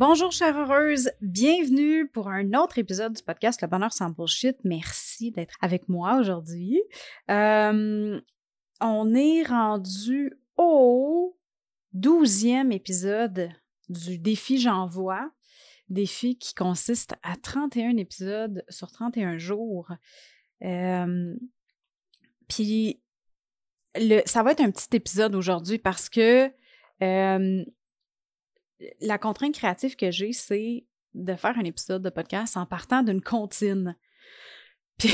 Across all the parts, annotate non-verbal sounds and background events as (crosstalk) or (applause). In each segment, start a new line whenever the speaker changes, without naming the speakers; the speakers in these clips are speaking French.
Bonjour chère heureuse, bienvenue pour un autre épisode du podcast Le Bonheur sans Bullshit. Merci d'être avec moi aujourd'hui. Euh, on est rendu au douzième épisode du défi J'envoie. Défi qui consiste à 31 épisodes sur 31 jours. Euh, puis ça va être un petit épisode aujourd'hui parce que euh, la contrainte créative que j'ai, c'est de faire un épisode de podcast en partant d'une comptine. (laughs) Puis,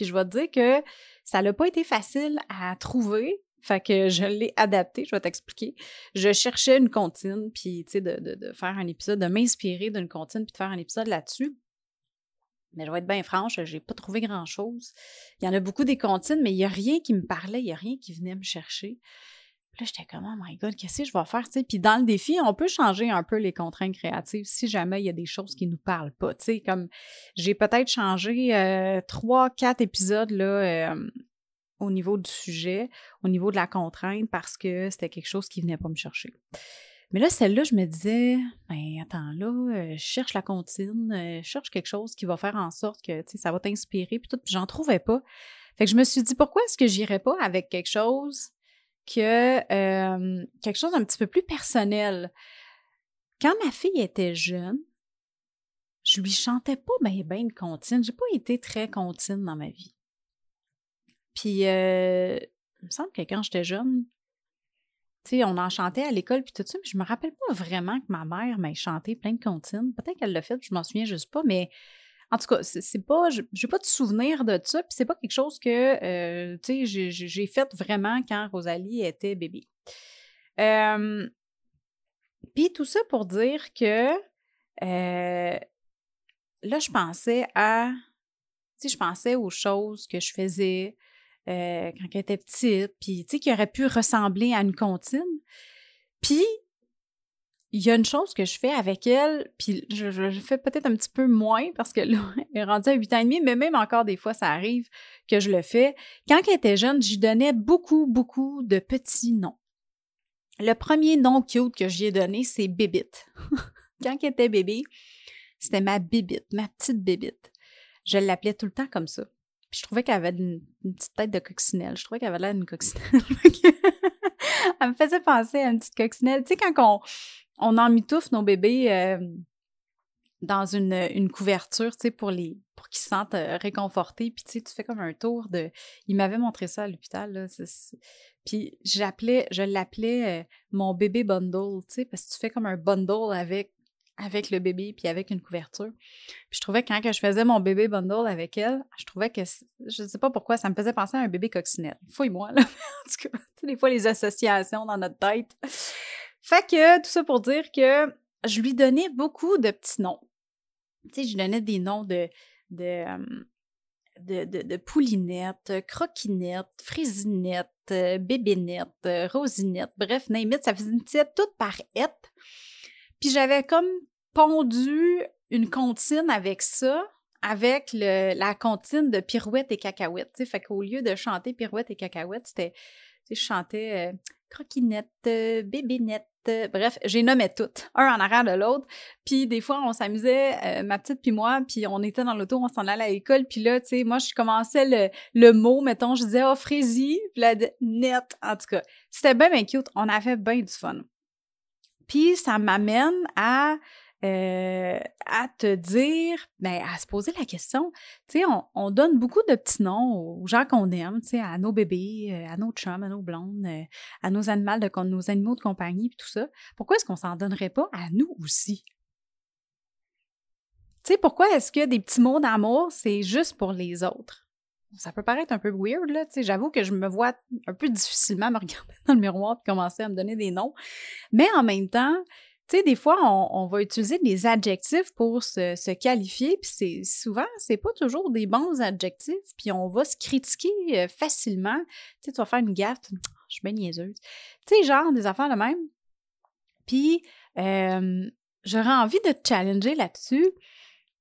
je vais te dire que ça n'a pas été facile à trouver. Fait que je l'ai adapté, je vais t'expliquer. Je cherchais une comptine, puis tu sais, de, de, faire un épisode, de m'inspirer d'une comptine, puis de faire un épisode là-dessus. Mais je vais être bien franche, j'ai pas trouvé grand-chose. Il y en a beaucoup des comptines, mais il n'y a rien qui me parlait, il n'y a rien qui venait me chercher. Puis là, j'étais comme, oh my God, qu'est-ce que je vais faire? Puis dans le défi, on peut changer un peu les contraintes créatives si jamais il y a des choses qui ne nous parlent pas. comme j'ai peut-être changé euh, trois, quatre épisodes là, euh, au niveau du sujet, au niveau de la contrainte, parce que c'était quelque chose qui ne venait pas me chercher. Mais là, celle-là, je me disais, ben attends, là, euh, je cherche la comptine, je cherche quelque chose qui va faire en sorte que ça va t'inspirer, puis tout, puis j'en trouvais pas. Fait que je me suis dit, pourquoi est-ce que j'irais pas avec quelque chose que euh, quelque chose d'un petit peu plus personnel. Quand ma fille était jeune, je lui chantais pas bien ben une comptine. J'ai pas été très comptine dans ma vie. Puis, euh, il me semble que quand j'étais jeune, tu on en chantait à l'école puis tout ça, mais je me rappelle pas vraiment que ma mère m'ait chanté plein de comptines. Peut-être qu'elle l'a fait, je m'en souviens juste pas, mais en tout cas, c'est pas, pas de souvenir de ça, puis c'est pas quelque chose que, euh, j'ai fait vraiment quand Rosalie était bébé. puis tout ça pour dire que euh, là, je pensais à, tu je pensais aux choses que je faisais euh, quand elle était petite, puis tu sais, qui auraient pu ressembler à une comptine. Puis il y a une chose que je fais avec elle, puis je, le fais peut-être un petit peu moins parce que là, (laughs) elle est rendue à 8 ans et demi, mais même encore des fois, ça arrive que je le fais. Quand elle était jeune, j'y donnais beaucoup, beaucoup de petits noms. Le premier nom cute que j'y ai donné, c'est Bébite. (laughs) Quand elle était bébé, c'était ma bébite, ma petite bébite. Je l'appelais tout le temps comme ça. Puis je trouvais qu'elle avait une, petite tête de coccinelle. Je trouvais qu'elle avait l'air d'une coccinelle. (laughs) elle me faisait penser à une petite coccinelle. Tu sais, quand on, on emmitouffe nos bébés euh, dans une, couverture, tu sais, pour pour qu'ils se sentent euh, réconfortés. Puis, tu fais comme un tour de... Il m'avait montré ça à l'hôpital, là. Puis, j'appelais, je l'appelais euh, mon bébé bundle, tu sais, parce que tu fais comme un bundle avec avec le bébé puis avec une couverture. Puis je trouvais que quand je faisais mon bébé bundle avec elle, je trouvais que je ne sais pas pourquoi ça me faisait penser à un bébé coccinelle. Fouille-moi là. (laughs) en tout cas, des fois les associations dans notre tête. Fait que tout ça pour dire que je lui donnais beaucoup de petits noms. Tu sais, je lui donnais des noms de, de, de, de, poulinette, croquinette, frisinette, bébénette, rosinette, bref, name ça faisait une petite toute par et. Puis j'avais comme pondu une comptine avec ça, avec le, la comptine de pirouette et cacahuète. Tu sais, fait qu'au lieu de chanter pirouette et cacahuète, c'était, je chantais euh, croquinette, euh, bébénette, euh, bref, j'ai nommé toutes, un en arrière de l'autre. Puis des fois, on s'amusait, euh, ma petite puis moi, puis on était dans l'auto, on s'en allait à l'école. Puis là, tu sais, moi, je commençais le, le mot, mettons, je disais « oh, frésie », puis là, net, en tout cas. C'était bien, bien cute. On avait bien du fun. Puis ça m'amène à euh, à te dire, ben, à se poser la question. Tu sais, on, donne beaucoup de petits noms aux gens qu'on aime, tu sais, à nos bébés, euh, à nos chums, à nos blondes, euh, à nos animaux de, nos animaux compagnie, tout ça. Pourquoi est-ce qu'on s'en donnerait pas à nous aussi? Tu sais, pourquoi est-ce que des petits mots d'amour, c'est juste pour les autres? Ça peut paraître un peu weird, là. Tu sais, j'avoue que je me vois un peu difficilement me regarder (laughs) dans le miroir et commencer à me donner des noms. Mais en même temps, tu sais, des fois, on, va utiliser des adjectifs pour se, qualifier, puis c'est souvent, c'est pas toujours des bons adjectifs, puis on va se critiquer euh, facilement. Tu sais, tu vas faire une gaffe, je suis bien niaiseuse. Tu sais, genre des affaires de même. Puis, euh, j'aurais envie de te challenger là-dessus,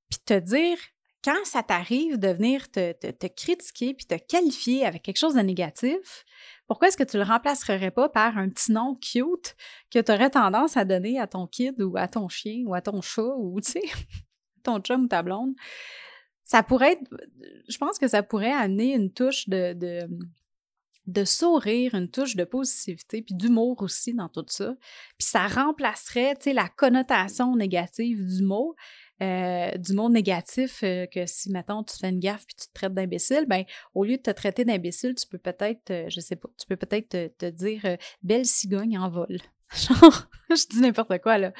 puis te dire, quand ça t'arrive de venir te, critiquer puis te qualifier avec quelque chose de négatif, pourquoi est-ce que tu le remplacerais pas par un petit nom cute que tu aurais tendance à donner à ton kid ou à ton chien ou à ton chat ou, tu sais, (laughs) ton chum ou ta blonde? Ça pourrait être, je pense que ça pourrait amener une touche de, de, de sourire, une touche de positivité, puis d'humour aussi dans tout ça. Puis ça remplacerait, tu sais, la connotation négative du mot euh, du mot négatif euh, que si, mettons, tu fais une gaffe puis tu te traites d'imbécile, ben au lieu de te traiter d'imbécile, tu peux peut-être, euh, je sais pas, tu peux peut-être te, dire belle cigogne en vol. (laughs) Genre, je dis n'importe quoi, là.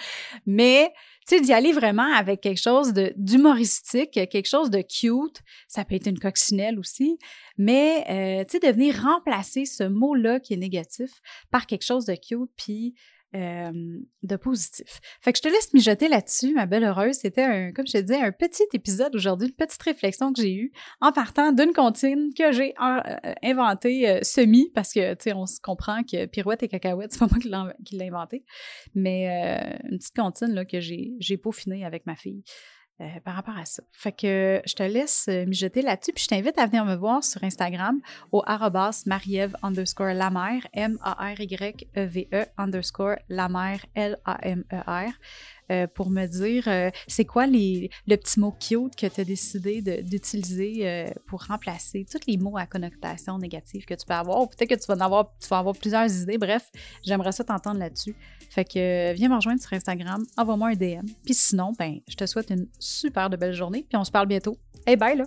Mais, tu sais, d'y aller vraiment avec quelque chose d'humoristique, quelque chose de cute, ça peut être une coccinelle aussi, mais, tu sais, de venir remplacer ce mot-là qui est négatif par quelque chose de cute, puis de positif. Fait que je te laisse mijoter là-dessus, ma belle heureuse. C'était, un, comme je te disais, un petit épisode aujourd'hui, une petite réflexion que j'ai eue en partant d'une comptine que j'ai euh, euh, inventée euh, semi, parce que, tu sais, on se comprend que pirouette et cacahuète, (laughs) c'est pas moi qui l'ai inventé, mais une petite comptine là, que j'ai peaufinée avec ma fille. Euh, par rapport à ça. Fait que je te laisse euh, mijoter là-dessus, puis je t'invite à venir me voir sur Instagram au arrobas mariève underscore M-A-R-Y-E-V-E e underscore la L-A-M-E-R. Euh, pour me dire c'est quoi les, le petit mot cute que tu as décidé d'utiliser pour remplacer tous les mots à connotation négative que tu peux avoir. Peut-être que tu vas, en avoir, tu avoir plusieurs idées. Bref, j'aimerais ça t'entendre là-dessus. Fait que euh, viens me rejoindre sur Instagram, envoie-moi un DM. Puis sinon, ben, je te souhaite une super de belle journée, puis on se parle bientôt. Hey, bye là!